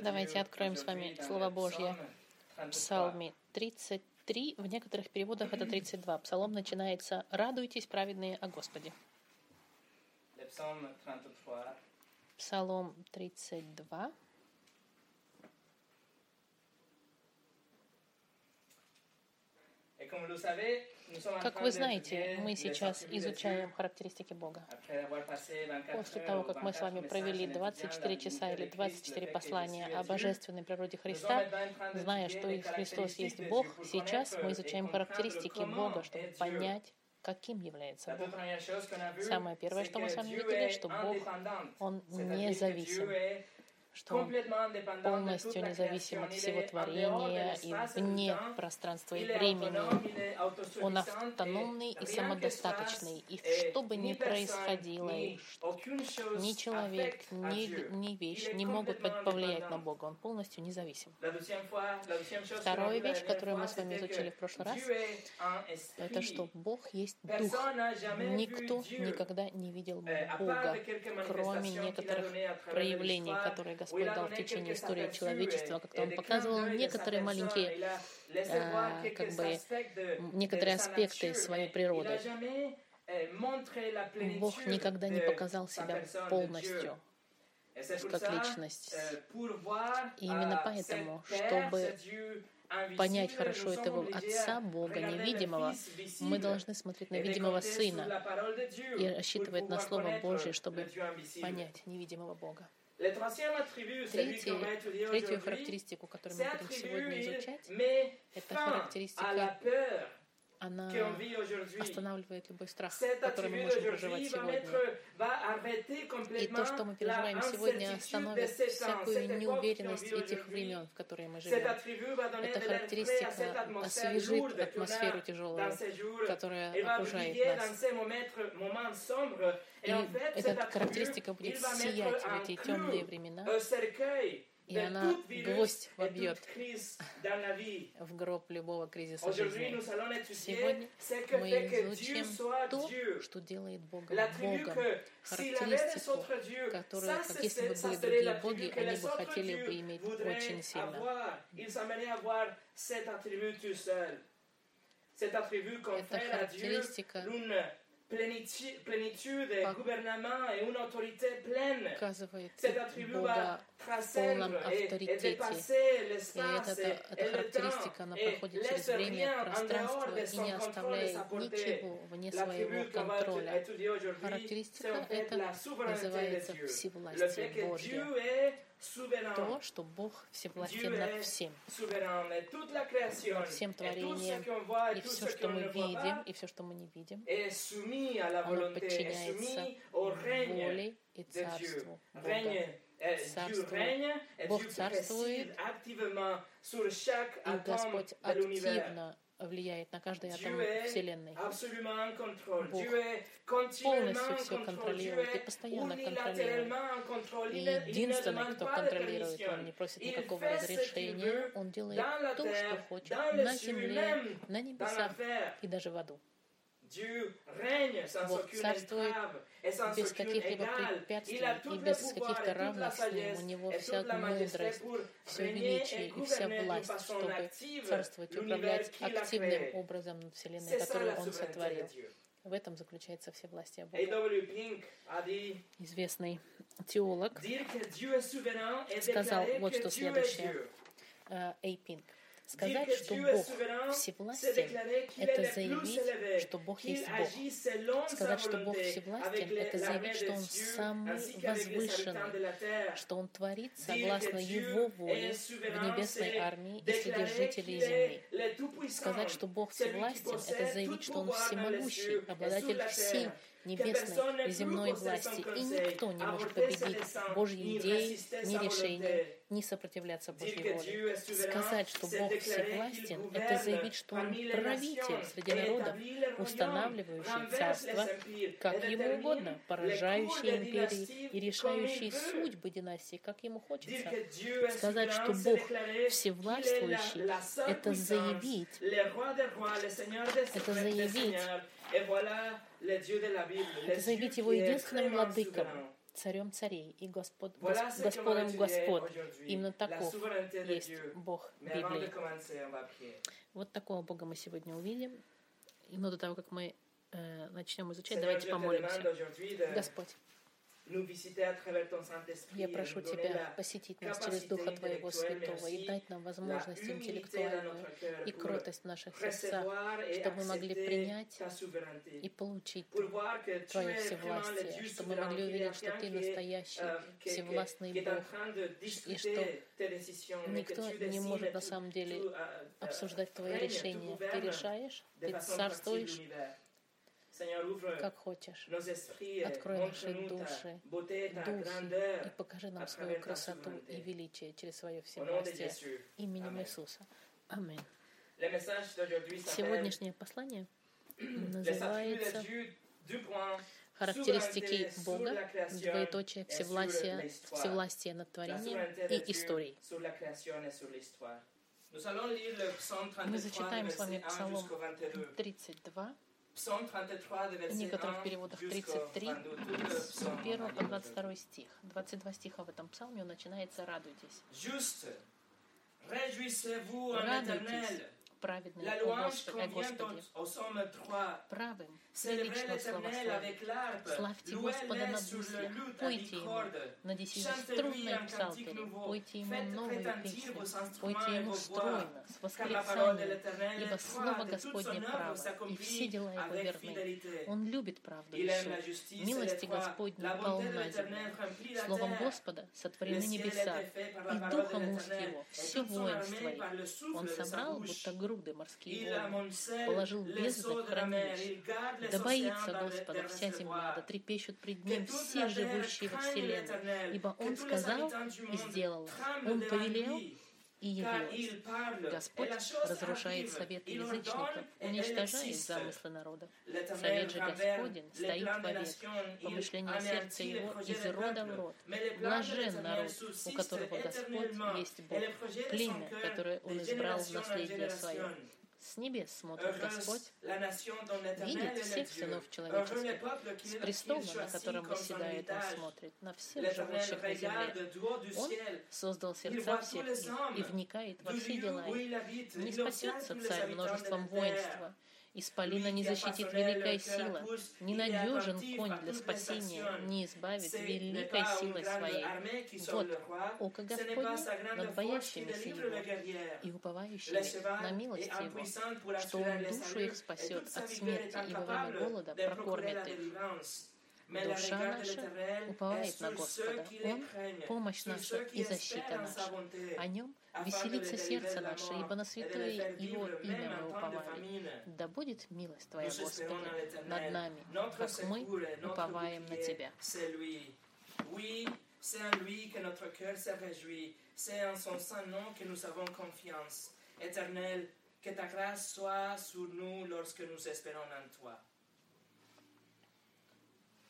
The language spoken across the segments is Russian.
Давайте откроем с вами Слово Божье Псалме 33, в некоторых переводах это 32. Псалом начинается «Радуйтесь, праведные, о Господе». Псалом 32. Как вы знаете, мы сейчас изучаем характеристики Бога. После того, как мы с вами провели 24 часа или 24 послания о божественной природе Христа, зная, что Христос есть Бог, сейчас мы изучаем характеристики Бога, чтобы понять, каким является Бог. Самое первое, что мы с вами видели, что Бог, Он независим что он полностью независим от всего творения и вне пространства и времени. Он автономный и самодостаточный. И что бы ни происходило, ни человек, ни, ни вещь не могут повлиять на Бога. Он полностью независим. Вторая вещь, которую мы с вами изучили в прошлый раз, это что Бог есть Дух. Никто никогда не видел Бога, кроме некоторых проявлений, которые Господь дал в течение истории человечества, как-то Он показывал некоторые маленькие, э, как бы, некоторые аспекты своей природы. Бог никогда не показал себя полностью как личность. И именно поэтому, чтобы понять хорошо этого Отца Бога невидимого, мы должны смотреть на видимого Сына и рассчитывать на Слово Божье, чтобы понять невидимого Бога. Третий, третью характеристику, которую мы будем сегодня изучать, это характеристика она останавливает любой страх, который мы можем проживать сегодня. И то, что мы переживаем сегодня, остановит всякую неуверенность этих времен, в которые мы живем. Эта характеристика освежит атмосферу тяжелую, которая окружает нас. И эта характеристика будет сиять в эти темные времена, и она гвоздь вобьет в гроб любого кризиса жизни. Сегодня мы изучим то, что делает Бога Богом, характеристику, которую, как если бы были другие боги, они бы хотели бы иметь очень сильно. Эта характеристика plénitude, gouvernement et une autorité pleine. Cet attribut va tracer et, et dépasser l'espace et, et le temps et laisse rien en dehors de son то, что Бог всевластен над всем, над всем творением, и все, что мы видим, и все, что мы не видим, оно подчиняется воле и царству Бога. Царство. Бог царствует, и Господь активно влияет на каждый атом Вселенной. Бог полностью все контролирует и постоянно контролирует. И единственный, кто контролирует, он не просит никакого разрешения, он делает то, что хочет на земле, на небесах и даже в аду. Бог царствует без каких-либо препятствий и без каких-то равных. У Него вся мудрость, все величие и вся власть, чтобы царствовать, управлять активным образом над Вселенной, которую Он сотворил. В этом заключается все власти Бога. Известный теолог сказал вот что следующее. Эй Пинк. Сказать, что Бог всевластен, это заявить, что Бог есть Бог. Сказать, что Бог всевластен, это заявить, что Он самый возвышенный, что Он творит согласно Его воле в небесной армии и среди жителей земли. Сказать, что Бог всевластен, это заявить, что Он всемогущий, обладатель всей небесной и земной власти, и никто не может победить Божьи идеи, ни решения, ни сопротивляться Божьей воле. Сказать, что Бог всевластен, это заявить, что Он правитель среди народов, устанавливающий царство, как Ему угодно, поражающий империи и решающий судьбы династии, как Ему хочется. Сказать, что Бог всевластвующий, это заявить, это заявить, заявить его единственным владыком, царем царей и Господ, Гос, Господом Господ. Именно таков есть Бог Библии. Вот такого Бога мы сегодня увидим. Но до того, как мы э, начнем изучать, давайте помолимся. Господь, я прошу Тебя посетить нас через Духа Твоего Святого и дать нам возможность интеллектуальную и кротость в наших сердцах, чтобы мы могли принять и получить Твое всевластие, чтобы мы могли увидеть, что Ты настоящий euh, всевластный Бог, и что никто не может на самом деле euh, обсуждать Твои решения. Ты решаешь, Ты царствуешь, как хочешь. Открой наши души, духи и покажи нам свою красоту и величие через свое всевластие именем Иисуса. Аминь. Сегодняшнее послание называется характеристики Бога, двоеточие всевластия, всевластия над творением и историей. Мы зачитаем с вами Псалом 32, в некоторых переводах 33, с 1 по 22 стих. 22 стиха в этом псалме, он начинается «Радуйтесь». Радуйтесь, праведные о Господе, о Господе. Правым велично славословие. Славьте Господа на дусле, пойте Ему на десятиструнной псалтере, пойте Ему новую песню, пойте Ему стройно, с восклицанием, ибо Слово Господне право, и все дела Его верны. Он любит правду и суд. Милости Господней полна земля. Словом Господа сотворены небеса, и Духом уст Его все воинство Его. Он собрал, будто груды морские волны, положил бездны в хранилище. Да боится Господа вся земля, да трепещут пред Ним все живущие во вселенной. Ибо Он сказал и сделал, Он повелел и явилось. Господь разрушает совет язычников, уничтожает замыслы народа. Совет же Господень стоит вовек, помышление сердца его из рода в род. Блажен народ, у которого Господь есть Бог, племя, которое Он избрал в наследие свое. С небес смотрит Господь, видит всех сынов человеческих. С престола, на котором восседает Он, смотрит на всех живущих на земле. Он создал сердца всех и вникает во все дела. Не спасется царь множеством воинства, Исполина не защитит великая сила, ненадежен конь для спасения, не избавит великой силой своей. Вот око Господне над боящимися Его и уповающими на милость Его, что Он душу их спасет от смерти и во время голода прокормит их. Душа наша уповает на Господа. Он — помощь наша и защита наша. О Нем веселится сердце наше, ибо на святое Его имя мы уповали. Да будет милость Твоя, Господи, над нами, как мы уповаем на Тебя. C'est en lui que notre cœur se réjouit. C'est en son saint nom que nous avons confiance. Éternel, que ta grâce soit sur nous lorsque nous espérons en toi.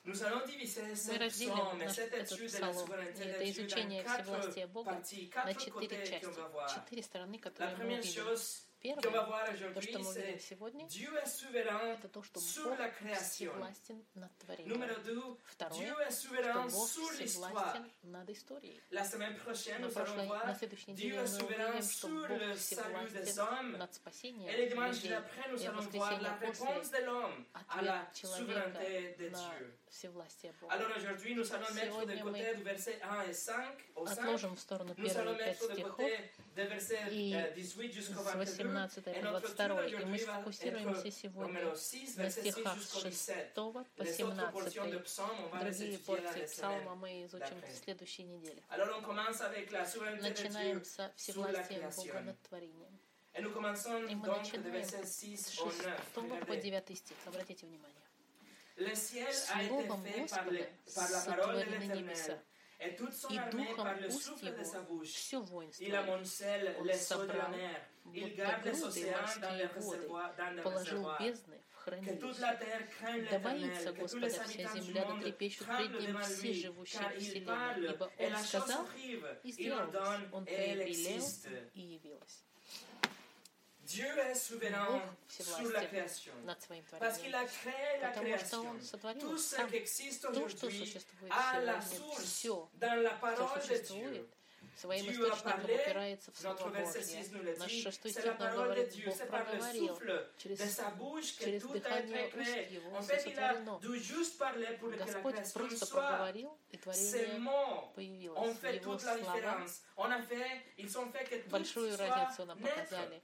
Мы разделим наш, этот псалом, это изучение всевластия Бога на четыре части, четыре стороны, которые мы увидим. Первое, то, что мы увидим сегодня, это то, что Бог всевластен над творением. Второе, что Бог всевластен над историей. На, прошлой, на следующей неделе мы увидим, что Бог всевластен над спасением людей. И в воскресенье после ответ человека на всевластие Бога. Сегодня мы отложим в сторону первые пять стихов и с 18 по 22. И мы сфокусируемся сегодня на стихах с 6 по 17. Другие порции псалма мы изучим в следующей неделе. Начинаем со всевластия Бога над творением. И мы начинаем с 6 по 9 стих. Обратите внимание. Словом Господа сотворены небеса, и духом уст его все воинство. Он собрал, груды морские воды, положил бездны в хранилище. Да боится Господа вся земля, да трепещут пред Ним все живущие в вселенной, ибо Он сказал и сделалось, Он повелел и явилось. Dieu est souverain sur la création. Parce qu'il a créé la création. Tout ce qui existe aujourd'hui a la source dans la parole de Dieu. Своим источником упирается в Слово Божье. Наш шестой стих нам говорит, Бог проговорил через, через дыхание уст Его сотворено. Господь просто проговорил, и творение появилось. Его слова большую разницу нам показали.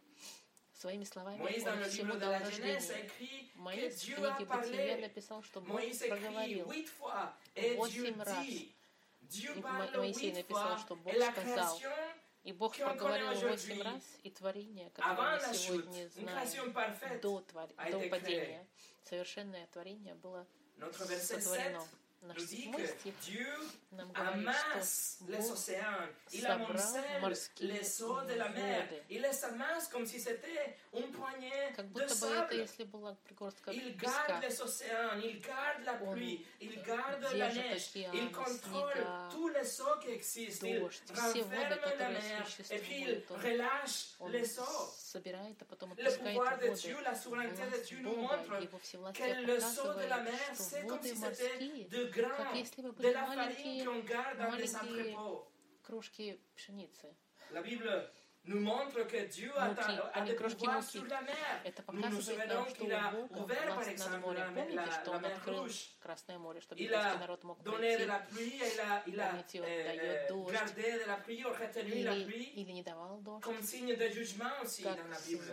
Своими словами он всему дал рождение. Моисей в книге Бытия написал, что Бог проговорил восемь раз. И Моисей написал, что Бог сказал, и Бог проговорил восемь раз, и творение, которое мы сегодня знаем, до, твор... до падения, совершенное творение было сотворено. Наш седьмой стих нам говорит, что Бог собрал морские воды, как будто бы это, если была пригорстка песка, Он держит океан, снега, дождь, все воды, которые существуют, Он, он собирает, а потом отпускает воды. Власть Бога, Его всевластие показывает, что воды морские как если бы были маленькие, маленькие кружки пшеницы. nous montre que Dieu a, a des pouvoirs sur la mer. Nous nous souvenons qu'il a ouvert, par exemple, la, la, la mer Rouge. Il a donné de la pluie, il a, il a euh, gardé de la pluie, ou retenu la pluie, comme signe de jugement aussi dans la Bible.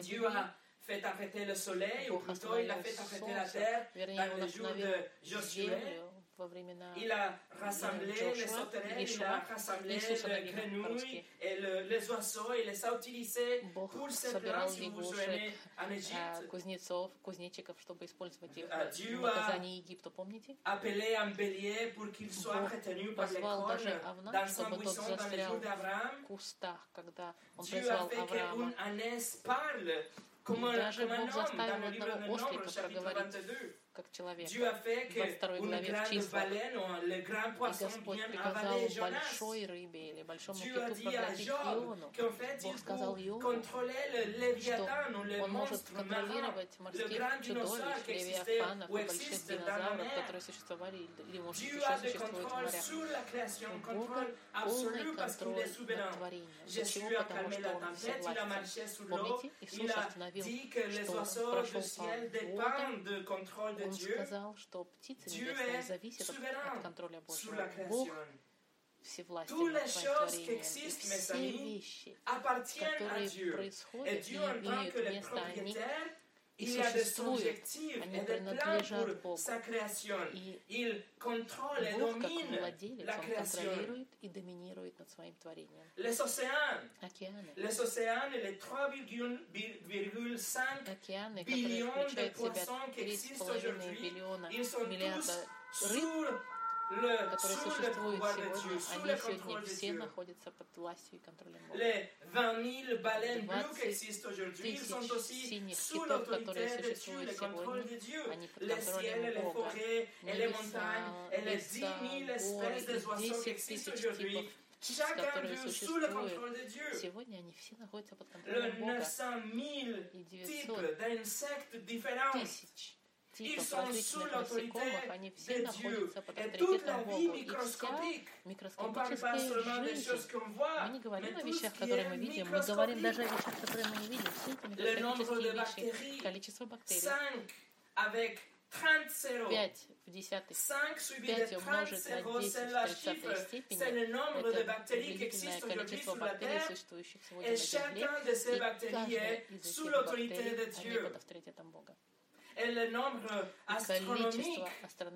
Dieu a fait arrêter le soleil, ou plutôt il a fait arrêter la terre dans le jour de Josué. Il a rassemblé les sauterelles, il a rassemblé les grenouilles et le, les oiseaux, il les a utilisés pour ces plans si vous souvenez en Égypte. кузнецов, кузнечиков, чтобы использовать их в наказании Египту, помните? appelé un bélier pour qu'il soit retenu par les cornes dans son buisson dans les jours d'Abraham. Dieu a fait qu'un ânesse parle даже Бог заставил одного ослика проговорить как человек. Во второй главе в числах. И Господь приказал большой рыбе или большому киту проглотить Иону. Бог сказал Иону, что он может контролировать морских чудовищ, левиафанов и больших динозавров, которые существовали или, может, еще существуют в морях. У Бога полный контроль над творением. Почему? Потому что Он всевластен. Помните, Иисус остановил, что прошел по водам, он сказал, что птицы небесные зависят от, от контроля Божьего. Бог всевластен над творением. И все вещи, которые происходят и имеют место, они и существуют, они принадлежат Богу. И Бог, как владелец, Он контролирует и доминирует над своим творением. Океаны. Океаны, которые включают в себя 3,5 миллиона миллиарда рыб, которые существуют сегодня, они сегодня все находятся под властью и контролем Бога. 20 тысяч синих китов, которые существуют сегодня, они под контролем Бога. Небеса, горы и 10 тысяч типов которые существуют. Сегодня они все находятся под контролем Бога. И 900 тысяч типов различных насекомых, они все находятся под авторитетом Бога. И вся микроскопическая жизнь, мы не говорим о вещах, которые мы видим, мы говорим даже о вещах, которые мы не видим. Все эти микроскопические вещи, количество бактерий, 5 в десятой, 5 умножить на 10 в 30 степени, это удивительное количество бактерий, существующих сегодня на Земле, и каждая из этих бактерий, они под авторитетом Бога et le nombre astronomique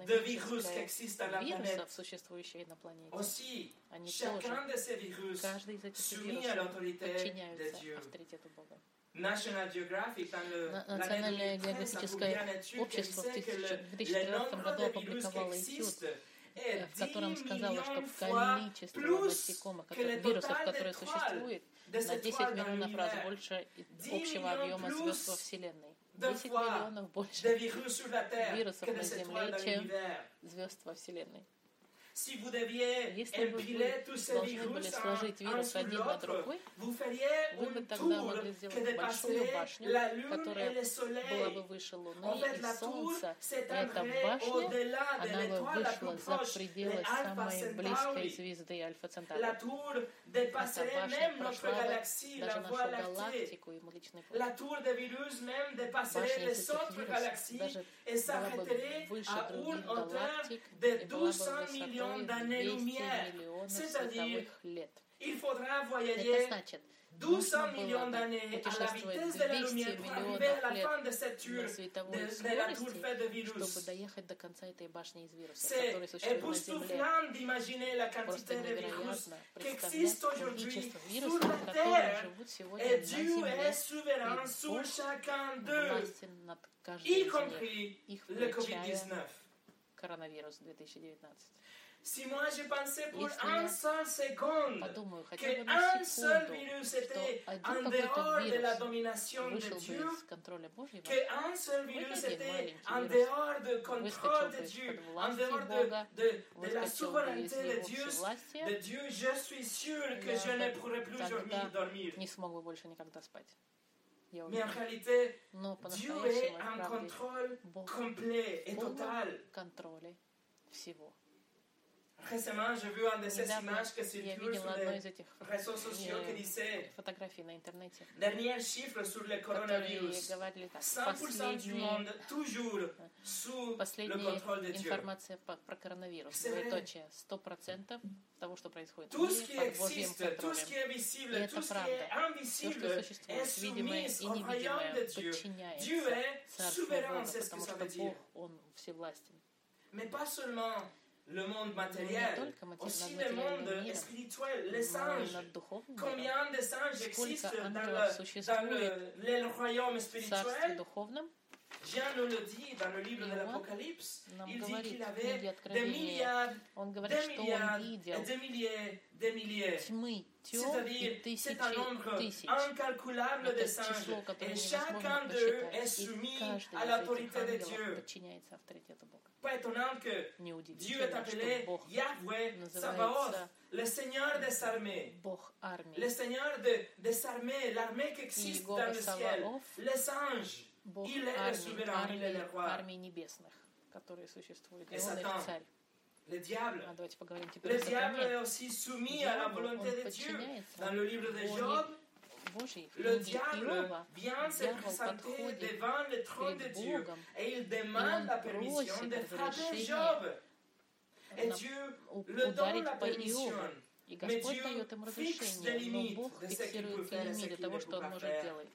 de virus qui existent dans la planète. Aussi, chacun de ces virus soumis à l'autorité de Dieu. National Geographic, dans Национальное географическое общество в 2013 году опубликовало этюд, в котором сказала, что количество насекомых, вирусов, которые существуют, на 10 миллионов раз больше общего объема звезд во Вселенной. 10 миллионов больше вирусов на Земле, чем звезд во Вселенной. Si vous deviez Если бы ces должны были сложить вирус один на другой, вы бы тогда могли сделать большую башню, которая была бы выше Луны и Солнца. И эта башня, она бы вышла за пределы самой близкой звезды Альфа Центавра. Эта башня прошла бы даже нашу галактику и Млечный Путь. Башня les этих вирусов даже была бы выше других галактик и была бы 1200 millions высотой d'années-lumière. 200 миллионов C'est-à-dire, il faudra voyager значит, 1200 нужно было millions бы d'années à la vitesse de la 200 lumière pour arriver à la fin de cette tour, de, de la tour faite de virus. C'est époustouflant d'imaginer la quantité de virus qui existent aujourd'hui sur la Terre. Et Dieu est souverain sur chacun d'eux, y compris le включая Covid-19. коронавирус 2019. Si moi j'ai pensé pour Если un я seul seconde Подумаю хотя бы que на un seul секунду, virus что était один en какой-то dehors de la вирус domination de вышел бы Dieu, из контроля Божьего, que un seul virus один était маленький en вирус dehors de contrôle выскочил de бы Dieu, из-под en власти dehors Бога, de, de, de la выскочил бы из souveraineté de его Dieu, de всевластия, Dieu, je suis sûr que Я je ne бы pourrai plus тогда dormir. dormir. не смог бы больше никогда спать. Я Mais en уверена. réalité, Но Dieu est по-настоящему, en правде, contrôle Бог complet et в total. Полном контроле всего. Récemment, j'ai vu un de ces Недавно images я circulent видела одну из этих réseaux sociaux qui э, disait фотографий на интернете, dernier chiffre sur le которые coronavirus. говорили так, 100% du последние, monde toujours sous le последняя contrôle de Dieu. информация по- про коронавирус, C'est vrai. двоеточие, 100% того, что происходит в Tout ce qui мире, под Божьим existe, tout ce контролем. est visible, tout это ce qui правда. est Все, что invisible est существует, видимое soumis и au royaume невидимое, de Dieu. Dieu подчиняется est Царству souverain, Бога, c'est ce que потому ça что dire. Бог, Он всевластен. Mais pas seulement le monde Не matériel, только матери- aussi над le monde материальным миром, spirituel, les но и anges. над духовным миром. Combien de singes Сколько existent dans ангелов le, существует dans le, le royaume В Царстве spirituel духовном Jean nous le dit dans le livre de Иоанн l'Apocalypse. нам Il dit говорит qu'il в avait книге des Откровения, milliards, он говорит, des что он milliards, et видел des milliers, des milliers. Тьмы, тем и C'est-à-dire, тысячи c'est un nombre тысяч. incalculable de Это singes. число, которое Et невозможно chacun d'eux est посчитать. И soumis каждый à из l'autorité этих de ангелов Dieu. подчиняется авторитету Бога. Pas étonnant que Dieu est Неудивительно, appelé что Бог Yahweh называется Sabaoth, le Seigneur des armées. Бог Le армии. Seigneur de- des armées, l'armée qui И existe Иегова dans le ciel. Саваоф, Les anges. Бог Il est le армии, souverain, il est армии, le roi. армии небесных, которые существуют. И Et он их Satan. Царь. Le diable. А давайте поговорим теперь Le о diable est сатане. aussi soumis à la Дьявол, volonté он de Dieu. подчиняется Dans le livre de воле Job, Божьей. В le книге diable Иова vient se дьявол présenter подходит devant le trône de перед Dieu Богом et il и demande он la permission просит de frapper разрешения Job. Et на- Dieu у- le donne ударить la по permission. Иову. И Mais Господь Dieu дает им fixe des разрешение, limites но Бог de ce qu'il фиксирует peut faire et ce лимиты qu'il того, ne что peut Он pas может faire. делать.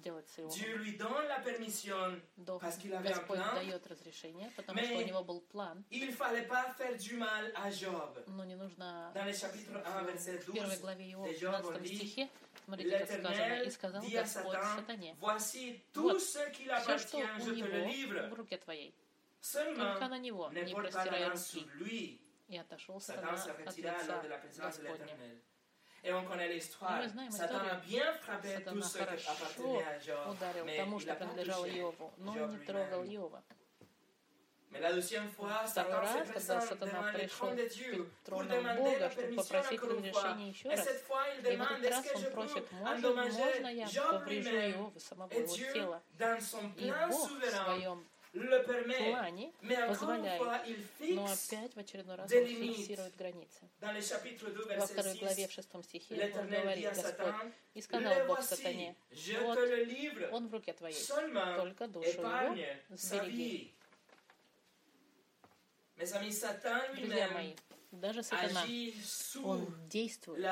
Делать Иовом. Dieu lui donne la permission До- parce qu'il avait un Господь plan. дает разрешение, потому Mais- что у него был план, Il fallait pas faire du mal à Job. но не нужно Dans le chapitre 1, verset в первой 12, главе de в Job, on 12 dit, стихе, смотрите, как сказано, «И сказал Господь сатане, voici tout ce qu'il все, что appartient, у je te le него livre. в руке твоей, только на него не простирай руки». И отошел сатана от лица Господня. Et on connaît l'histoire. Satan a bien frappé tout Сатана ce qui appartenait à Job. ударил Mais тому, il что n'a pas принадлежало touché Иову, но Job не трогал lui-même. Иова. Mais la deuxième fois, Второй Satan раз, когда présente сатана devant le пришел trône de Dieu перед pour троном demander la Бога, чтобы permission попросить encore une fois. разрешения еще Et раз. cette fois, il И в demande этот est-ce раз que je он просит, peux можно, можно я endommager Job поврежу lui-même Иова, самого Et его Dieu, тела. dans son И plan Бог в souverain, своем. Плане позволяет, но опять в очередной раз он фиксирует границы. dans le chapitre 2, Во второй главе, 6. в шестом стихе, он говорит, Господь, и сказал Бог сатане, вот он в руке твоей, только душу его сбереги. Друзья мои, даже сатана, он действует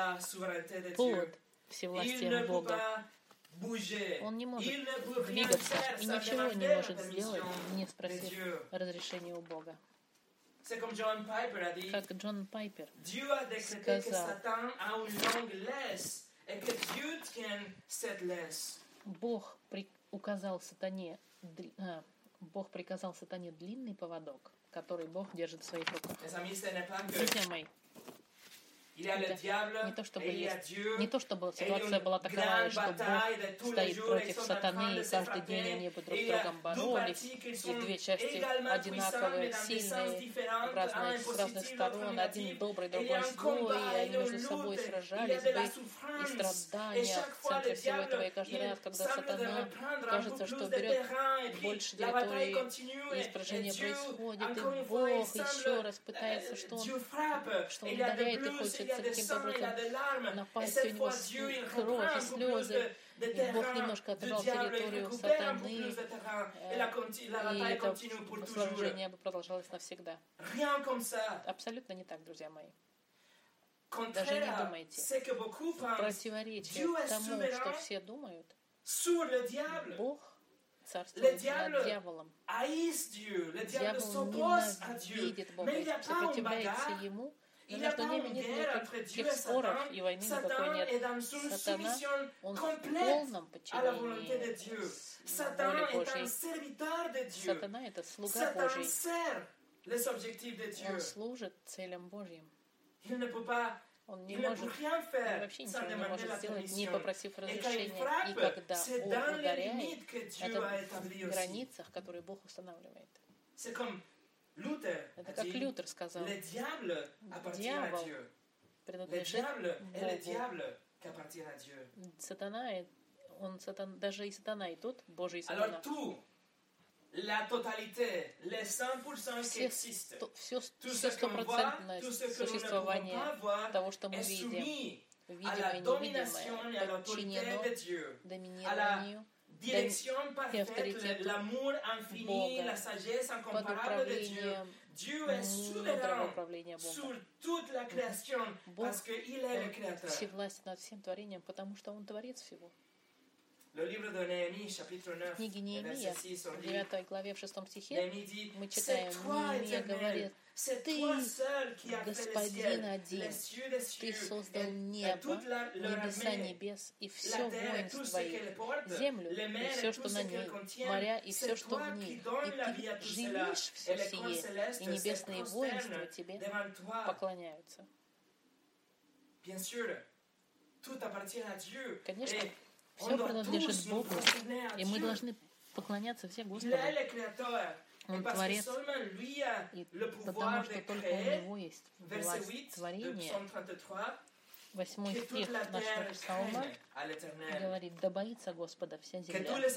под всевластием Бога. Он не может двигаться и ничего не может сделать, не спросив разрешения у Бога. Как Джон Пайпер сказал. Бог при- указал сатане, а, Бог приказал сатане длинный поводок, который Бог держит в своих руках. Друзья мои, не то, чтобы есть, не то, чтобы ситуация была такова, что Бог стоит против сатаны, и каждый день они бы друг с другом боролись, и две части одинаковые, сильные, в разных, с разных сторон, один добрый, другой злой, и они между собой сражались бы, и страдания в центре всего этого, и каждый раз, когда сатана кажется, что берет больше территории, и испражение происходит, и Бог еще раз пытается, что Он, что Он ударяет и хочет каким-то образом напасть, у него кровь и слезы, и Бог немножко отобрал территорию сатаны, и это сражение бы продолжалось навсегда. Абсолютно не так, друзья мои. Даже не думайте. Противоречие тому, что все думают, Бог царствует над дьяволом. Дьявол ненавидит Бога сопротивляется Ему, но между ними нет никаких споров и войны никакой нет. Сатана, он в полном подчинении воле Божьей. Сатана — это слуга Божий. Он служит целям Божьим. Он не может, он вообще ничего не может сделать, не попросив разрешения. И когда он ударяет, это в границах, которые Бог устанавливает. Это как Лютер сказал. Дьявол принадлежит Богу. Сатана, он, сатан, даже и сатана, и тот Божий сатана. La totalité, les 100% qui existent, все, все стопроцентное существование того, что мы видим, видимое и невидимое, подчинено доминированию direction parfaite, l'amour infini, la sagesse incomparable de Dieu. Dieu est souverain sur toute la création parce qu'il est le créateur. Всевластен над всем творением, потому что Он творец всего. В книге Неемия, в 9 главе, в 6 стихе, мы читаем, Неемия говорит, ты, Господин один, Ты создал небо, небеса небес и все воинство их, землю и все, что на ней, моря и все, что в них. И Ты живишь все сие, и небесные воинства Тебе поклоняются. Конечно, все принадлежит Богу, и мы должны поклоняться все Господу. Он Творец, и потому что только у Него есть власть творения. Восьмой стих нашего псалма говорит, «Да боится Господа вся земля,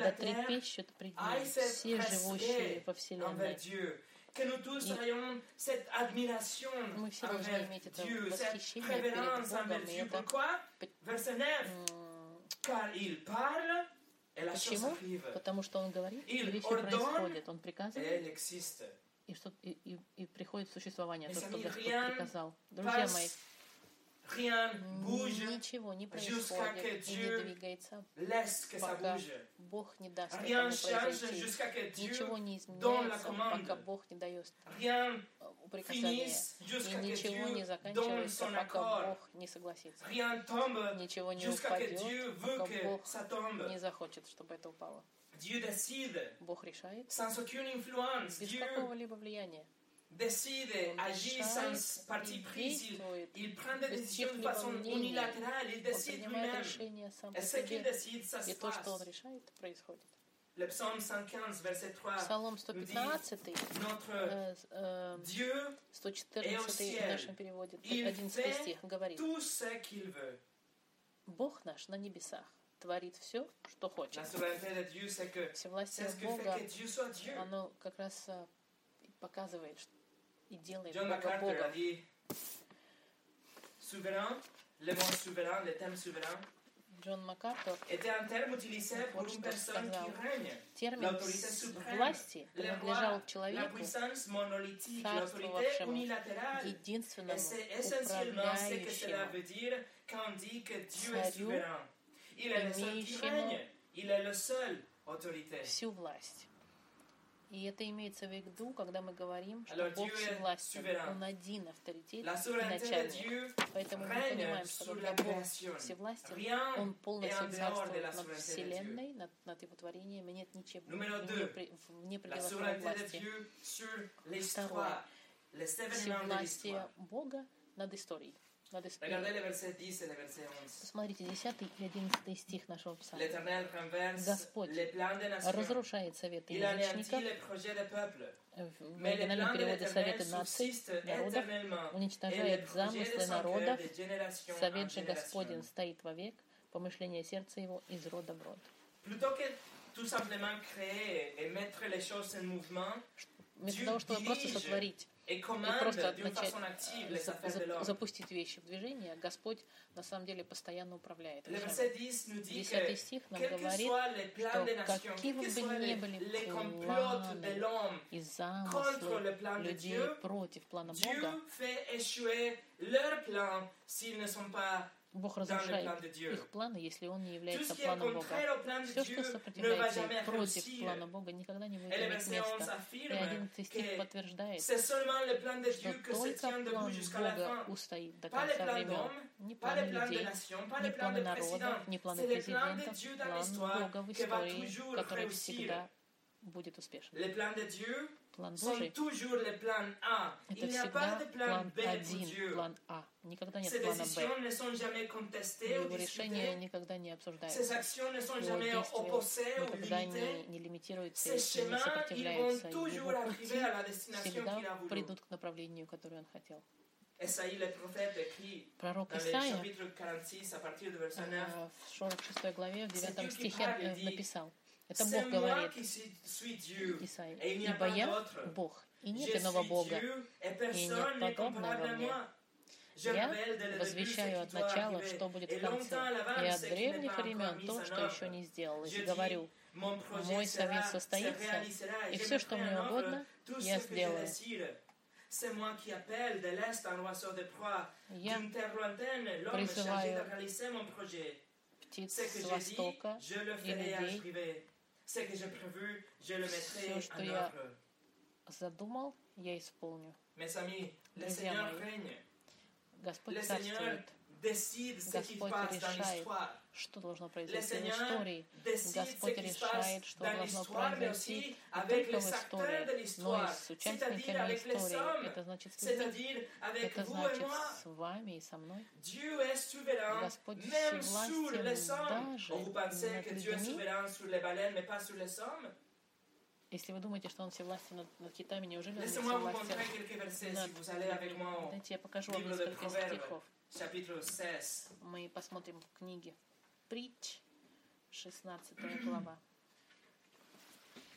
да трепещут пред Ним все живущие во вселенной». Que nous tous ayons cette admiration envers Dieu, cette révérence envers Dieu. Pourquoi Verset 9. Parle Почему? Потому что он говорит, и вещи происходят. Он приказывает, и, что, и, и, и приходит в существование то, что Господь приказал. Друзья мои, Ничего не происходит и не двигается, пока Бог не даст этому произойти. Ничего не изменяется, пока Бог не дает прикасания. И ничего не заканчивается, пока Бог не согласится. Ничего не упадет, пока Бог не захочет, чтобы это упало. Бог решает. Без какого-либо влияния décide, agit sans parti pris, il, il prend des décisions de façon unilatérale, il décide lui-même. Et ce qu'il décide, ça se passe. Le psaume 115, verset 3, Псалом 115, notre Dieu 114 в нашем переводе, 11 стих, говорит, tout ce qu'il veut. Бог наш на небесах творит все, что хочет. Всевластие Бога, оно как раз показывает, что и делает John Бога Богом. Souverain, le mot souverain, le terme souverain, Джон une personne qui règne. Термин власти принадлежал человеку, царствовавшему, единственному, управляющему, имеющему всю власть. И это имеется в виду, когда мы говорим, что Бог всевластен, Он один авторитет начальник. Поэтому мы понимаем, что когда Бог всевластен, Он полностью царствует над Вселенной, над, над Его творением, и нет ничего вне, пределов Его власти. Второе. Всевластие Бога над историей. Надо Посмотрите, 10 и 11 стих нашего псалма. Господь разрушает советы язычников, в оригинальном переводе советы наций, народов, уничтожает замыслы народов, совет же Господень стоит вовек, помышление сердца его из рода в род. Вместо того, чтобы просто сотворить и просто начать э, запустить вещи в движение, Господь на самом деле постоянно управляет. Десятый стих нам говорит, что какие бы ни были планы и замыслы людей против плана Бога, Бог разрушает их планы, если он не является планом Бога. Все, что сопротивляется против плана Бога, никогда не будет иметь места. И одиннадцатый стих подтверждает, что только план Бога устоит до конца времен. Не планы людей, не планы народов, не планы президентов, план Бога в истории, который всегда будет успешен. План Божий — это всегда план один, план А. Никогда нет плана Б. Его решения никогда не обсуждаются. Его действия никогда не, не лимитируются и не сопротивляются. Его пути всегда придут к направлению, которое он хотел. Пророк Исаия в 46 главе, в 9 стихе написал, это Бог говорит. Исаия. Ибо я Бог, и нет иного Бога, и нет подобного мне. Я возвещаю от начала, что будет в конце, и от древних времен то, что еще не сделалось. Говорю, мой совет состоится, и все, что мне угодно, я сделаю. Я призываю птиц с востока и людей все, что я задумал, я исполню. Друзья мои, Господь царствует. Господь решает, что должно произойти в истории. Господь решает, что должно произойти не только в истории, но и с участниками истории. Это значит с людьми. Это значит с вами и со мной. Господь всевластен даже над людьми. Если вы думаете, что он всевластен над, над китами, неужели он всевластен над? Дайте я покажу вам несколько стихов. Мы посмотрим в книге Притч, 16 глава.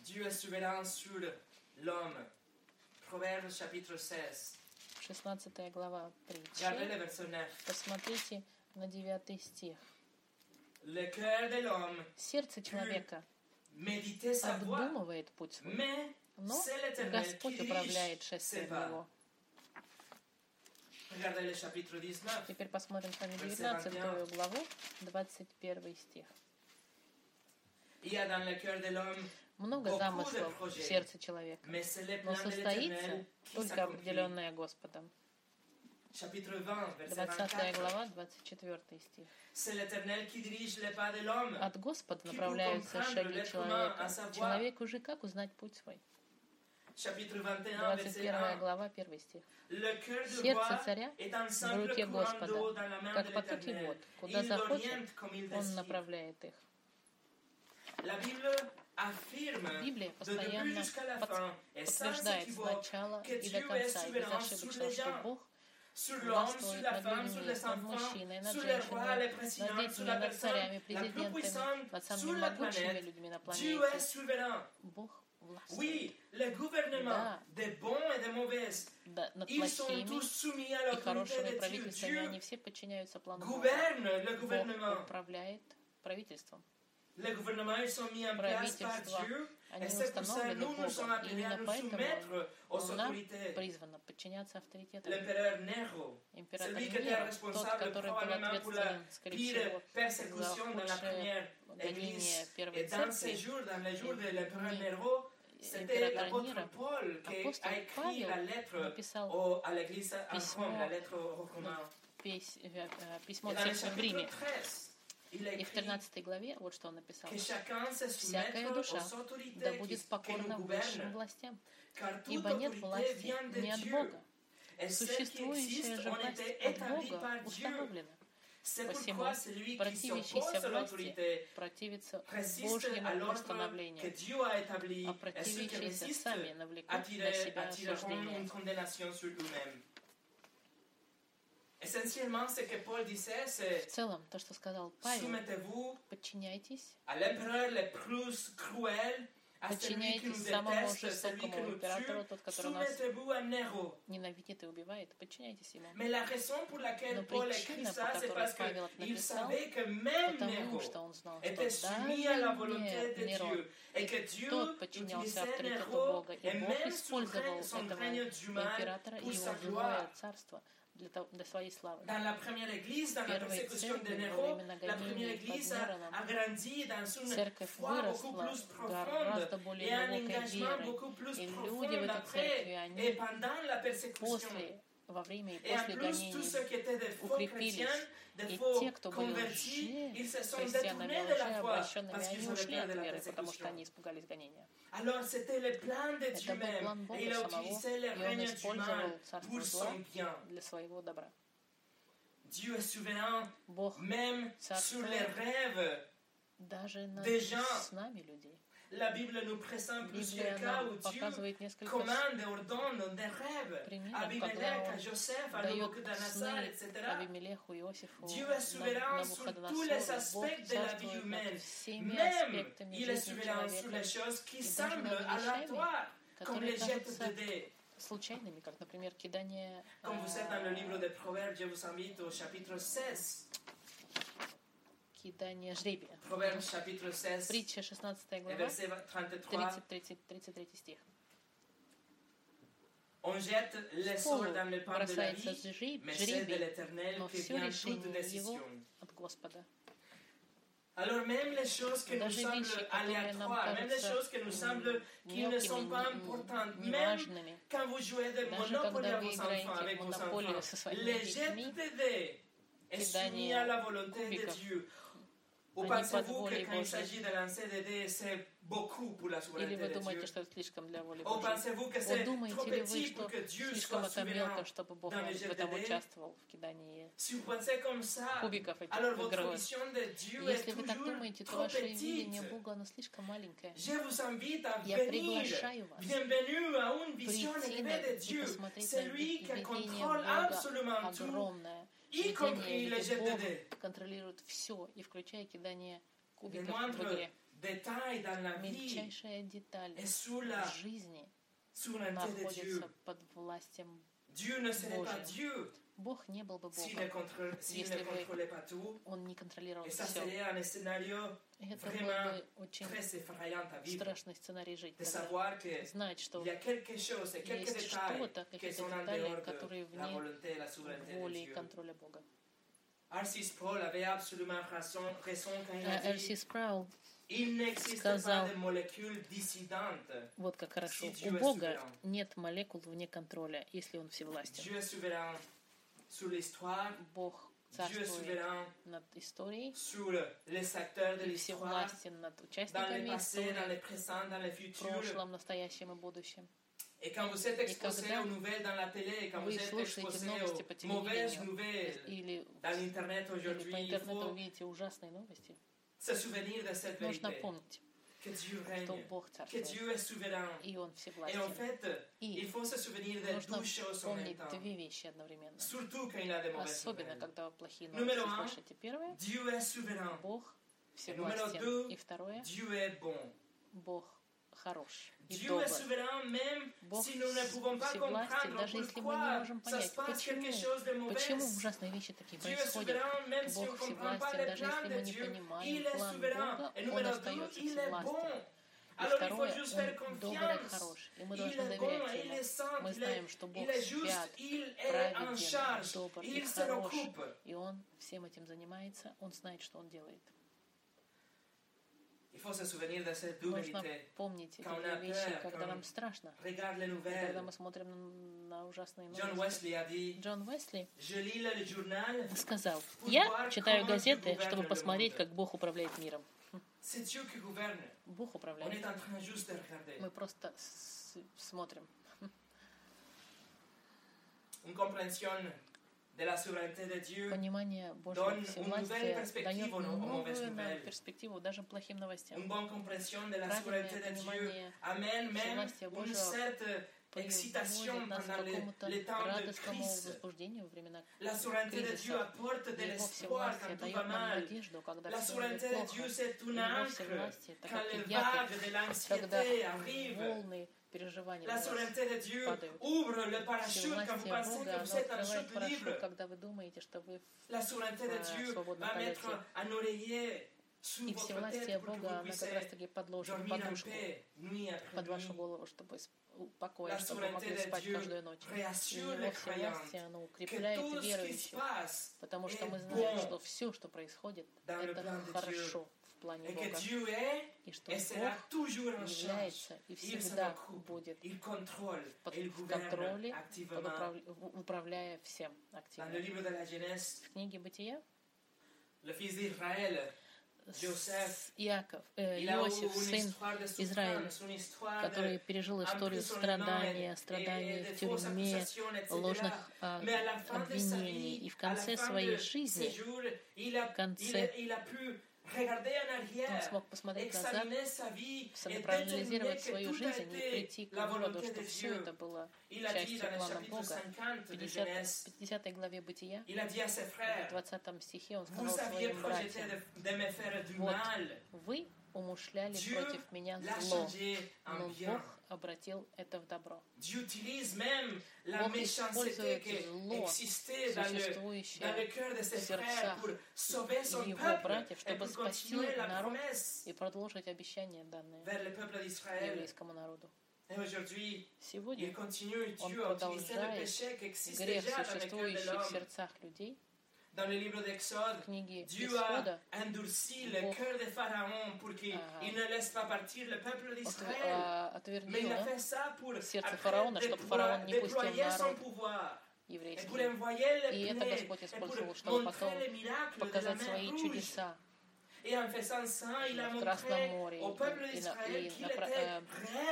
Dieu est souverain sur l'homme. Proverbe chapitre 16. 16 глава притчи. Посмотрите на 9 стих. Сердце человека обдумывает путь свой, но Господь управляет шествием его. Теперь посмотрим с вами 19 главу, 21 стих. Много замыслов в сердце человека, но состоится только определенное Господом. 20 глава, 24 стих. От Господа направляются шаги человека. Человеку же как узнать путь свой? 21 глава, 1 стих. Сердце царя в руке Господа, как потоки вод. Куда захочет, он направляет их. Библия постоянно подтверждает с начала и до конца безошибочно, что Бог властвует над людьми, над мужчиной, над женщинами, над детьми, над царями, президентами, над самыми могучими людьми на планете. Бог Oui, le gouvernement des bons et des mauvais, ils sont tous soumis à l'autorité de Dieu. Dieu gouverne le gouvernement. Le gouvernement, ils sont mis en place par Dieu, Они установлены Богом. И именно поэтому нам призвано подчиняться авторитетам. Император Нера, тот, который был ответственен, скорее всего, за худшее гонение Первой Церкви, императора Нера, апостол Павел написал письмо, письмо церкви в Риме. И в 13 главе вот что он написал. «Всякая душа да будет покорна высшим властям, ибо нет власти ни от Бога, Существующее же власть от Бога установлена. Посему противящийся власти противится Божьему постановлению, а противящиеся сами навлекут на себя осуждение. В целом, то, что сказал Павел, подчиняйтесь Подчиняйтесь самому жестокому императору, тот, который нас ненавидит и убивает. Подчиняйтесь ему. Но причина, по которой Павел это написал, потому что он знал, что даже Нерон, тот подчинялся авторитету Бога, и Бог использовал этого императора и его земное царство – для, для своей славы. Dans la première église, dans la persécution de Néron, la première église a, a grandi dans une foi beaucoup plus profonde et un engagement beaucoup plus profond dans la paix. Et pendant la persécution, во время и после гонений укрепились. И те, кто были лжи, христианами лжи, обращенными, они ушли от веры, потому что они испугались гонения. Это был план Бога самого, и Он использовал царство зла для своего добра. Бог царствует даже над снами людей. La Bible nous présente plusieurs cas où Dieu commande et ordonne des rêves à Abimelech, à Joseph, à Nabucodonosor, etc. Dieu est souverain sur tous les aspects de la vie humaine. Même, il est souverain sur les choses qui semblent aléatoires, comme les jets de dés. случайными, как, например, кидание... Comme vous êtes dans le livre des Proverbes, je vous invite au chapitre 16. Кидание жребия. Притча 16 глава, 33 стих. Он бросается жребий, но все решение его от Господа. Alors même les choses qui nous semblent aléatoires, même les choses qui nous semblent qui ne sont pas importantes, même quand vous jouez de Monopoly à vos enfants, avec vos enfants, les jets de dés est soumis à la volonté de Dieu. Ou pensez-vous que quand il s'agit de lancer des dés, c'est beaucoup pour la souveraineté Или вы думаете, что это слишком для воли Божьей? Вот думаете ли вы, что слишком это мелко, чтобы Бог в этом участвовал, в кидании кубиков этих игровых? Если вы так думаете, то ваше видение Бога, оно слишком маленькое. Я приглашаю вас прийти и посмотреть на видение Бога огромное, y compris les jets de dés. контролирует все, и включая кидание кубиков в игре. Мельчайшая деталь жизни находится под властью Божьим. Бог не был бы Богом, если бы Он не контролировал все. Это был бы очень страшный сценарий жить. Знать, что есть что-то, какие-то детали, которые вне воли и контроля Бога. Арсис il a dit сказал, вот как хорошо, у Бога нет молекул вне контроля, если Он всевластен. Бог царствует над историей и всевластен над участниками истории, в прошлом, настоящем и будущем. Et quand vous êtes exposé aux nouvelles dans la télé, et quand vous êtes exposé aux mauvaises nouvelles dans l'Internet aujourd'hui, il faut se souvenir de cette vérité. que Dieu règne, que Dieu est souverain. И Он Et en fait, il faut se souvenir de deux choses en même temps. Surtout quand il a des mauvaises Особенно, когда плохие новости слышите. Первое, Dieu est souverain. Бог всевластен. И И второе, Dieu est bon. Бог хорош и добр. Бог всевластен, даже если мы не можем понять, почему, почему ужасные вещи такие происходят. Бог всевластен, даже если мы не понимаем план. Бога, Он остается всевластен. И второе, Он добр и confiance. хорош, и мы должны доверять Ему. Мы знаем, что Бог свят, праведен, добр и хорош, и Он всем этим занимается, Он знает, что Он делает. Il faut se souvenir de cette Нужно помнить эти вещи, когда нам страшно, когда мы смотрим на ужасные новости. Джон Уэсли сказал, я читаю газеты, чтобы посмотреть, как Бог управляет миром. Бог управляет. en train juste de regarder. Мы просто с- смотрим. Понимание Божьего всевластия дает новую нам перспективу даже плохим новостям. Правильное понимание всевластия Божьего excitation pendant les, les temps de crise. La souveraineté de Dieu apporte de l'espoir quand tout va mal. La souveraineté de Dieu, c'est une encre quand les vagues de l'anxiété arrivent. La souveraineté de Dieu ouvre le parachute quand vous pensez que vous êtes en chute libre. La souveraineté de Dieu va mettre un oreiller и всевластие Бога, она как раз-таки подложит подушку под вашу голову, чтобы покоя, чтобы вы могли спать каждую ночь. И Его всевластие, оно укрепляет верующих, потому что мы знаем, что все, что происходит, это хорошо плане Бога. И что Бог является и всегда будет под, контроле, под управ... управляя всем активно. В книге «Бытия» Иаков, э, Иосиф, сын Израиля, который пережил историю страдания, страдания в тюрьме, ложных а, обвинений. И в конце своей жизни, в конце он смог посмотреть назад, проанализировать свою жизнь и прийти к выводу, что все это было частью плана Бога. В 50, 50 главе Бытия, в 20 стихе он сказал своим братьям, «Вот вы умышляли против меня зло, но Бог обратил это в добро. Бог использует зло, существующее в сердцах его братьев, чтобы спасти народ и продолжить обещание, данное еврейскому народу. Сегодня он продолжает грех, существующий в сердцах людей, dans le livre d'Exode, Dieu a endurci le cœur de Pharaon pour qu'il ne laisse pas partir le peuple d'Israël. Mais il a fait ça pour, déployer son pouvoir. еврейский. И это Господь использовал, чтобы потом показать свои чудеса в Красном море и, и, и напра-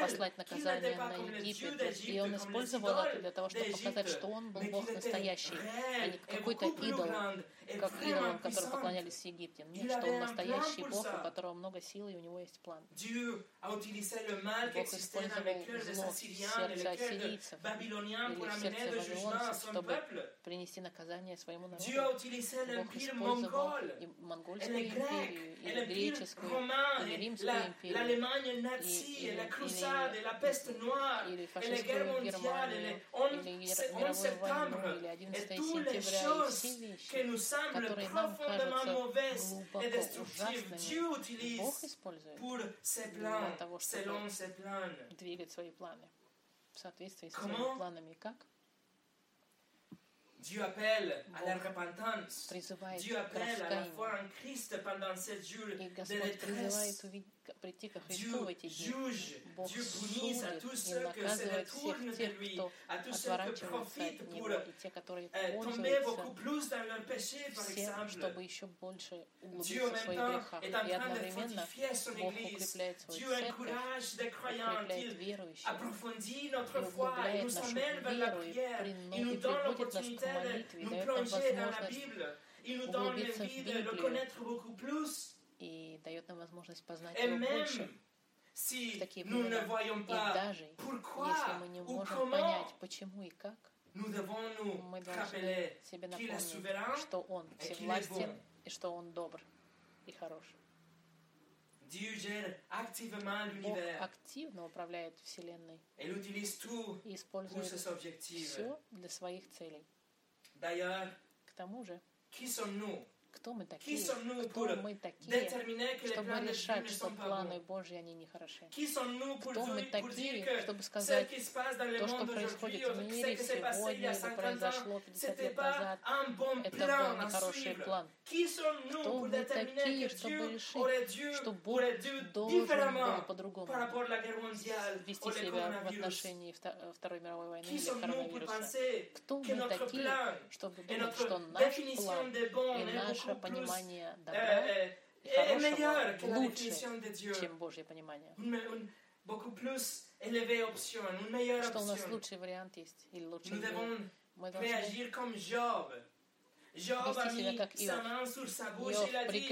послать наказание на Египет. И он использовал это для того, чтобы показать, что он был Бог настоящий, а не какой-то идол, как идолам, которым поклонялись в Египте. Нет, что он настоящий Бог, у которого много сил, и у него есть план. Бог использовал зло в сердце ассирийцев или в сердце вавилонцев, чтобы принести наказание своему народу. Бог использовал и монгольскую империю, или греческую, или римскую империю, или, или, или, или фашистскую Германию, или мировую войну, или 11 сентября, и все вещи, которые нам кажутся глубоко ужасными, Бог использует для того, чтобы двигать свои планы в соответствии с своими планами. Как? Dieu appelle à la repentance. Dieu appelle à la foi en Christ pendant sept jours de détresse. Прийти ко Христу в эти дни. Бог судит и наказывает всех тех, кто отворачивается от Него, и те, которые пользуются всем, чтобы еще больше углубиться в своих грехах. И одновременно Бог укрепляет свою церковь, укрепляет верующих, и углубляет нашу веру, и, приводит нас к молитве, дает нам возможность углубиться в Библию, и дает нам возможность познать его больше. В такие времена. И даже если мы не можем понять, почему и как, мы должны себе напомнить, что Он всевластен и что Он добр и хорош. Бог активно управляет Вселенной и использует все для своих целей. К тому же, кто мы такие? Кто мы такие, чтобы решать, что планы Божьи, они нехороши? Кто мы такие, чтобы сказать, то, что происходит в мире сегодня или произошло 50 лет назад, это был нехороший план? Кто мы такие, чтобы решить, что Бог должен был по-другому вести себя в отношении Второй мировой войны или коронавируса? Кто мы такие, чтобы думать, что наш план и наше понимание добра и хорошего лучше, чем Божье понимание? Что у нас лучший вариант есть или лучший Мы должны sur sa bouche et il a dit,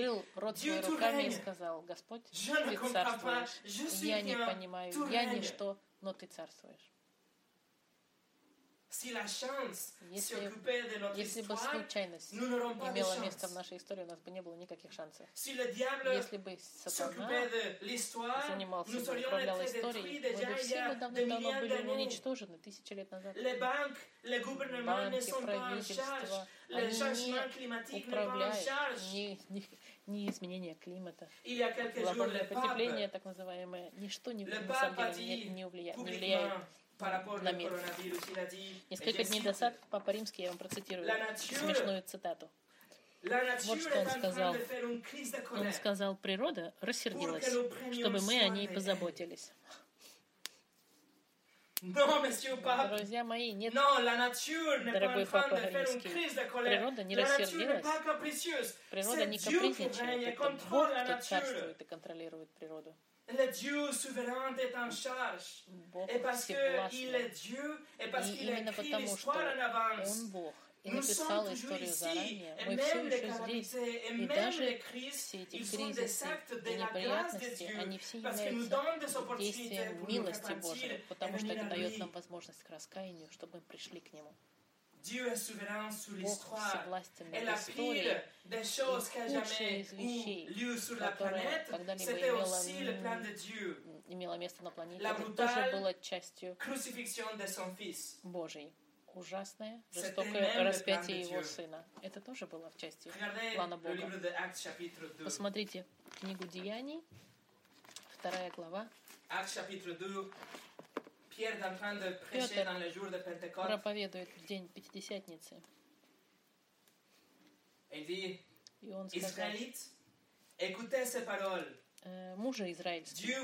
Dieu tout règne. сказал, Господь, ты царствуешь. Я не понимаю, я ничто, но ты царствуешь. Si la chance если, de notre если бы случайность имела место в нашей истории, у нас бы не было никаких шансов. Si если бы сатана занимался бы, управлял историей, мы бы все бы давно-давно были уничтожены тысячи лет назад. Банки, правительства, они не управляют ни, ни, ни изменение климата, глобальное потепление, так называемое, ничто не, на самом деле не, не, влияет, не влияет на мир. Несколько дней назад Папа Римский, я вам процитирую смешную цитату. Вот что он сказал. Он сказал, природа рассердилась, чтобы мы о ней позаботились. Друзья мои, нет, дорогой Папа Римский, природа не рассердилась, природа не капризничает, это Бог, кто царствует и контролирует природу. Le Dieu souverain est en charge. Бог et parce qu'il est Dieu, et parce qu'il a écrit l'histoire en avance. и написал историю заранее, мы все еще здесь. И даже все эти кризисы и неприятности, они все являются действием милости Божией, потому что это дает нам возможность к раскаянию, чтобы мы пришли к Нему. Dieu est souverain sur l'histoire. Et la pire des choses qui a jamais eu lieu sur la planète, c'était aussi le plan de Dieu. имело место на планете, это тоже было частью de son fils. Божьей. Ужасное, жестокое распятие его сына. Это тоже было в части плана Бога. Посмотрите книгу Деяний, вторая глава. Петр проповедует в день Пятидесятницы. И он сказал, э, мужа израильских,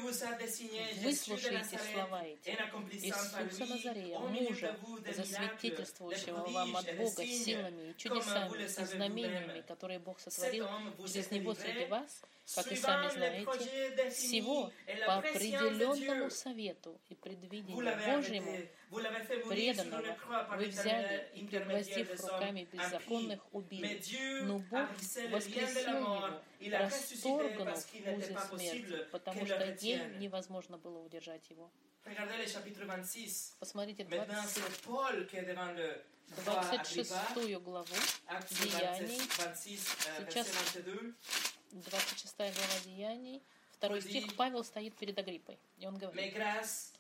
выслушайте слова эти. Иисуса Назарея, мужа, засвидетельствующего вам от Бога силами и чудесами и знамениями, которые Бог сотворил через Него среди вас, как и сами знаете, всего по определенному совету и предвидению Божьему преданного вы взяли и, пригвоздив руками беззаконных, убили. Но Бог воскресил его, расторгнув узы смерти, потому что ей невозможно было удержать его. Посмотрите 20, 26 главу Деяний. Сейчас 26 глава Деяний, второй стих, Павел стоит перед Агриппой, и он говорит,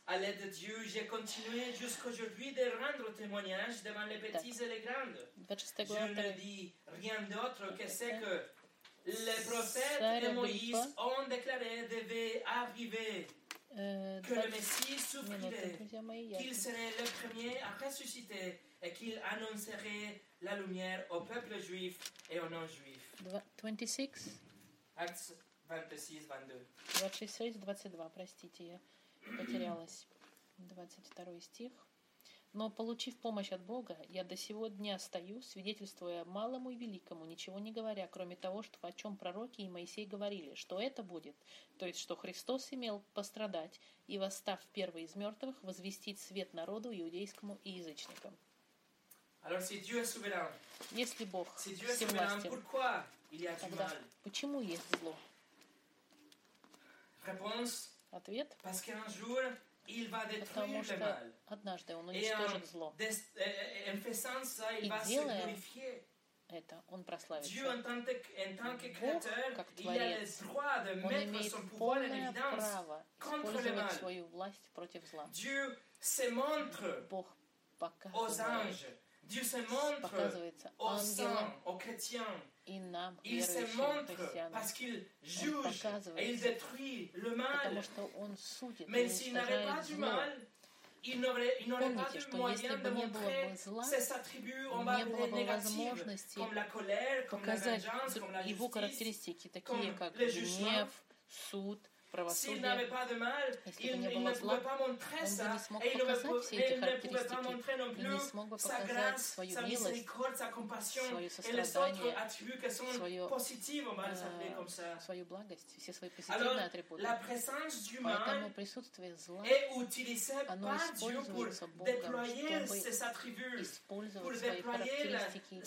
à l'aide de Dieu, j'ai continué jusqu'aujourd'hui de rendre témoignage devant les petits et les grandes. Je ne dis rien d'autre que ce que les prophètes et Moïse ont déclaré devait arriver. Que le Messie souffrirait, qu'il serait le premier à ressusciter et qu'il annoncerait la lumière au peuple juif et aux non-juifs. 26 Acts 26, 22. 26, 22, простите, я потерялась. 22 стих. Но, получив помощь от Бога, я до сего дня стою, свидетельствуя малому и великому, ничего не говоря, кроме того, что о чем пророки и Моисей говорили, что это будет, то есть, что Христос имел пострадать и, восстав первый из мертвых, возвестить свет народу иудейскому и язычникам. Alors, si Dieu est souverain, Если Бог si всевластен, тогда почему есть зло? Ответ. Потому что однажды он уничтожит зло. Ça, il И делая это, он прославится. Бог, как Творец, он имеет полное право использовать mal. свою власть против зла. Бог показывает, показывается ангелам и нам, Il верующим христианам, Он показывается, потому что Он судит и уничтожает зло. mal, il Помните, что если бы не было бы зла, ses attributs, on va не было appeler бы négatifs, возможности comme la colère, comme la показать vengeance, comme la его justice. характеристики, такие comme как le jugement. гнев, суд, правосудия, если бы не было зла, он бы не смог показать все эти характеристики и не смог бы показать свою милость, свое сострадание, свою, э, свою благость, все свои позитивные атрибуты. Поэтому присутствие зла, оно используется Богом, чтобы использовать свои характеристики,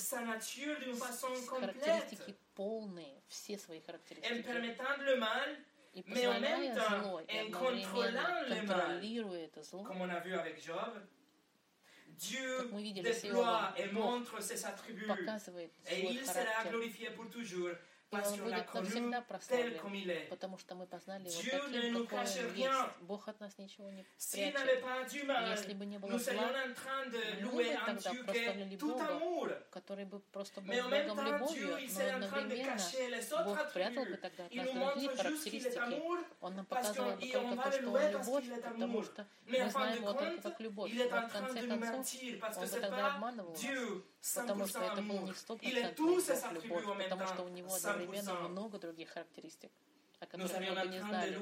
характеристики полные, все свои характеристики. И позволяя зло, и одновременно контролируя это зло, Dieu как мы видели с déploie et Иовом, montre ses attributs. показывает Et свой il sera характер. glorifié pour toujours. И он будет навсегда прославлен, потому что мы познали его таким, какой он есть. Бог от нас ничего не прячет. Если бы не было зла, мы бы тогда прославляли Бога, который бы просто был Богом любовью, но одновременно Бог прятал бы тогда от нас другие характеристики. Он нам qu'on- et только то, что он любовь, потому что мы знаем его только как любовь. Но в конце концов, он бы тогда обманывал нас. Потому что 100% это был не en любовь, потому что у него одновременно 100%. много других характеристик, о которых мы бы не знали.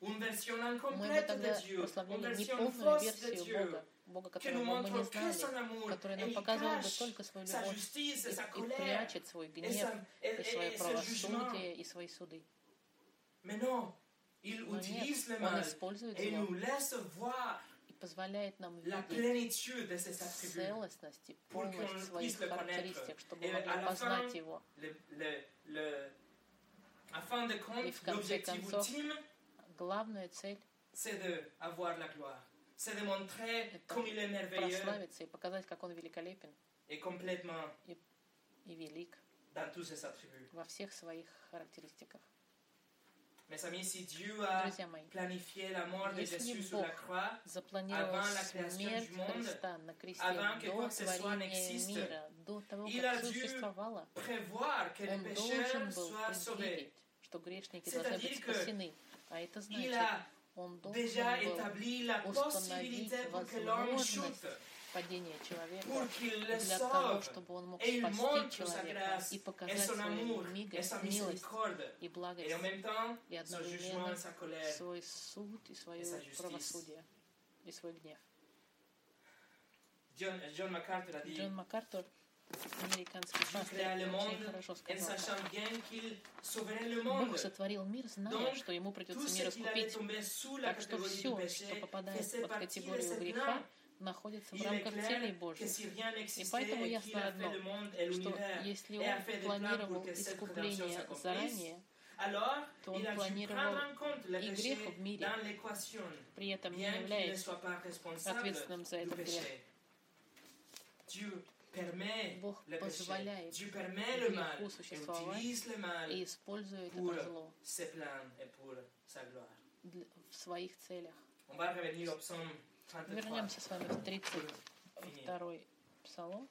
Мы бы тогда прославляли не version полную fausse de версию Бога, Бога, которого мы не знали, который нам показывал бы только свою любовь и, и прячет свой гнев, и свое правосудие, и свои суды. Но нет, он использует зло и позволяет нам видеть целостность и полность своих характеристик, чтобы Et могли познать его. И в конце концов, главная цель c'est de montrer Это comme il est merveilleux прославиться и показать, как он великолепен et complètement и велик dans tous ses attributs. во всех своих характеристиках. Mes amis, si Dieu a Друзья мои, planifié la mort de Jésus sur la croix, запланировал Avant la création смерть du monde, Христа на кресте avant que до quoi que ce soit творения n'existe, мира, до того, il как a dû существовало, prévoir que les Он pécheurs должен был soient sauvés. предвидеть, что грешники должны быть C'est-à-dire que спасены. А это Il значит, a он déjà должен был établi la установить possibilité pour que l'homme возможность chute, падения человека для того, чтобы он мог спасти человека и показать свою милость и благость, и одновременно свой суд и свое правосудие и свой гнев. MacArthur a dit Джон МакАртур, американский пастор, очень хорошо сказал. Бог сотворил мир, зная, что ему придется мир искупить. Так что catégorie du все, что попадает под категорию греха. Находится в рамках целей Божьих. И поэтому ясно одно, что если он планировал искупление заранее, то он планировал и грех в мире, при этом не responsable ответственным за этот грех. Бог позволяет греху существовать и использует это зло в своих целях. On va revenir au psaume 33. Вернемся с вами в 32 псалом,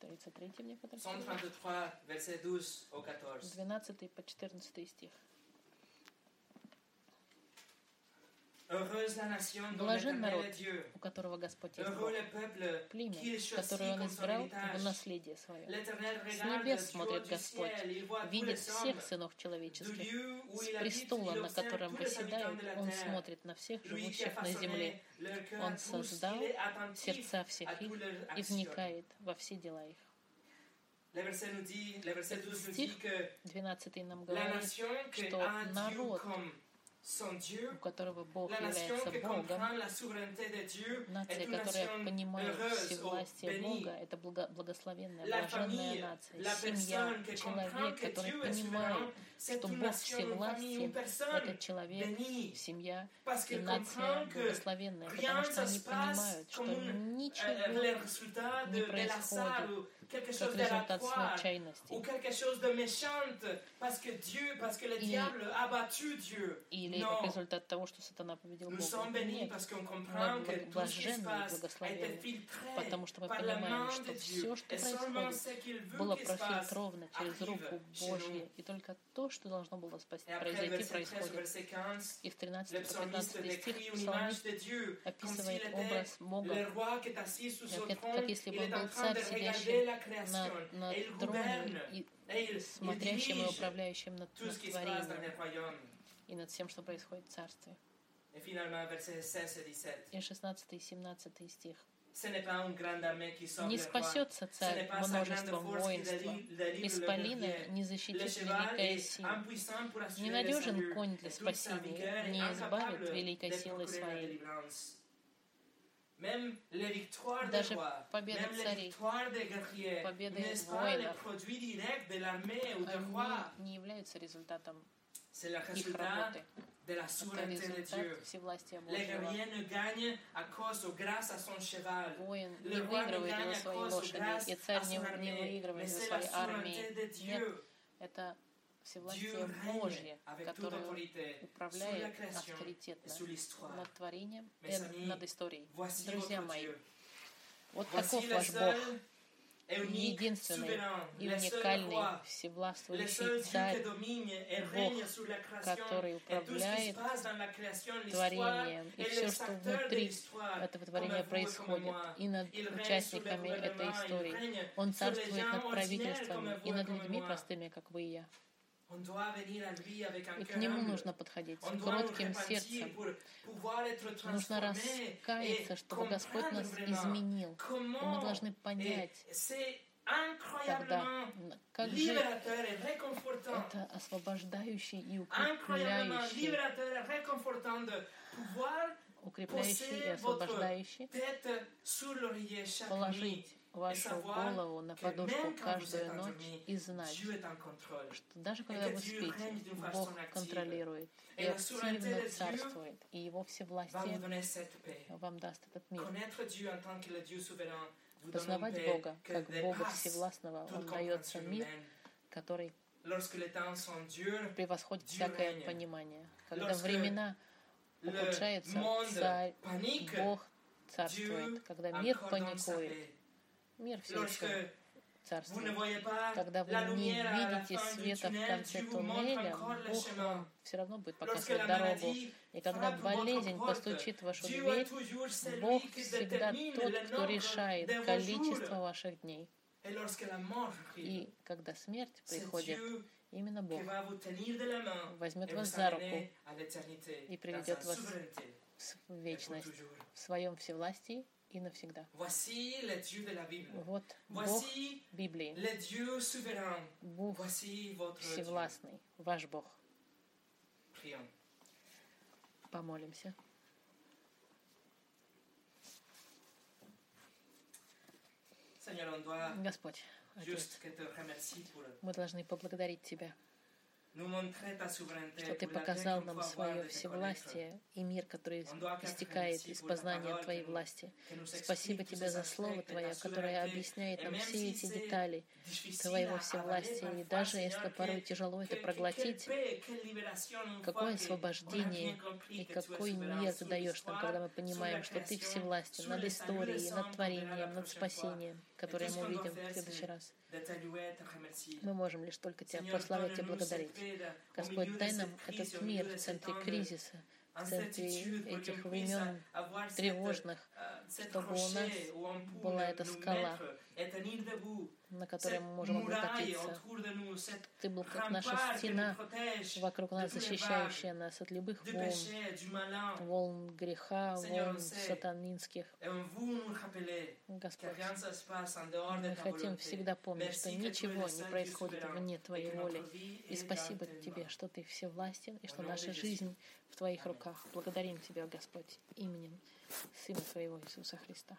33 мне Psaume потребовалось, 33, versets 12 au 14. 12 по 14 стих. Блажен народ, у которого Господь есть Бог, племя, которое Он избрал в наследие свое. С небес смотрит Господь, видит всех сынов человеческих. С престола, на котором la Он смотрит на всех живущих на земле. Он создал сердца всех их и вникает во все дела их. Le verset nous dit, le verset 12 nous dit Стих que 12 нам говорит, что народ, у которого Бог является Богом, Нация, которая понимает всевластие bénie. Бога, это благо- благословенная, блаженная нация, семья, человек, который понимает, что Бог всевластен, этот человек, семья и нация благословенная, потому что они понимают, что euh, ничего не происходит как chose результат случайности ou quelque chose de méchant parce que Dieu, parce que le И- diable a battu Dieu. или Non. как результат того, что сатана победил Nous Бога. Нет, Мы que tout ce qui se блаженны и passe a été благословенны, filtré потому что мы понимаем, что de все, Dieu. что Et seulement ce происходит, qu'il veut было профильтровано через руку. Божью, и только то, что должно было спасти, произойти, verset 13, происходит. verset 15, И в le 13 по psalmiste 15 décrit стих псалмист описывает образ Бога, как, как если бы он был царь, сидящий на, на et il троне gouverne, и смотрящим и управляющим над, над творением. И над всем, что происходит в Царстве. Et finalement, versets 16 et 17. И 16 и 17 стих. Не спасется царь множеством воинства. Исполина не защитит великая сила. Ненадежен конь для спасения, не избавит великой силой своей. Даже победа царей, победы воинов, они не являются результатом их работы. son cheval. Le roi ne gagne à cause ou grâce à son armée. Mais c'est la souveraineté de Dieu. Это всевластие Божье, которое управляет авторитетно над творением и над историей. Друзья мои, вот таков ваш Бог единственный и уникальный всевластвующий Царь, Бог, который управляет творением, и все, что внутри этого творения происходит, и над участниками этой истории. Он царствует над правительствами и над людьми простыми, как вы и я. И к нему нужно подходить с кротким сердцем. Нужно раскаяться, чтобы Господь нас изменил. И мы должны понять, тогда, как же это освобождающий и укрепляющий, укрепляющий и освобождающий, положить вашу голову на подушку каждую ночь и знать, что даже когда вы спите, Бог контролирует и активно царствует, и Его всевластие вам даст этот мир. Познавать Бога, как Бога Всевластного, Он дается мир, который превосходит всякое понимание. Когда времена ухудшаются, царь, Бог царствует. Когда мир паникует, Мир все еще царствует. Когда вы не видите света в конце туннеля, Бог вам все равно будет показывать дорогу. И когда болезнь постучит в вашу дверь, Бог всегда тот, кто решает количество ваших дней. И когда смерть приходит, именно Бог возьмет вас за руку и приведет вас в вечность в своем всевластии и навсегда. Voici le Dieu de la Bible. Вот Бог Библии. le Dieu souverain. Бог Voici votre Dieu. всевластный, ваш Бог. Prions. Помолимся. On doit Господь, Отец, мы должны поблагодарить Тебя, nous montrer ta souveraineté. Что Ты показал нам свое всевластие и мир, который истекает из познания Твоей власти. Спасибо Тебе за Слово Твое, которое объясняет нам все эти детали Твоего всевластия. И даже если порой тяжело это проглотить, какое освобождение и какой мир Ты даешь нам, когда мы понимаем, что Ты всевластен над историей, над творением, над спасением, которое мы увидим в следующий раз. Мы можем лишь только Тебя прославлять и благодарить. Господь, дай нам этот мир в центре кризиса, в центре этих времен тревожных, чтобы у нас была эта скала, на которой мы можем облокотиться. Ты был как наша стена вокруг нас, защищающая нас от любых волн, волн греха, волн сатанинских. Господь, мы хотим всегда помнить, что ничего не происходит вне Твоей воли. И спасибо Тебе, что Ты всевластен и что наша жизнь в Твоих руках. Благодарим Тебя, Господь, именем Сына Твоего Иисуса Христа.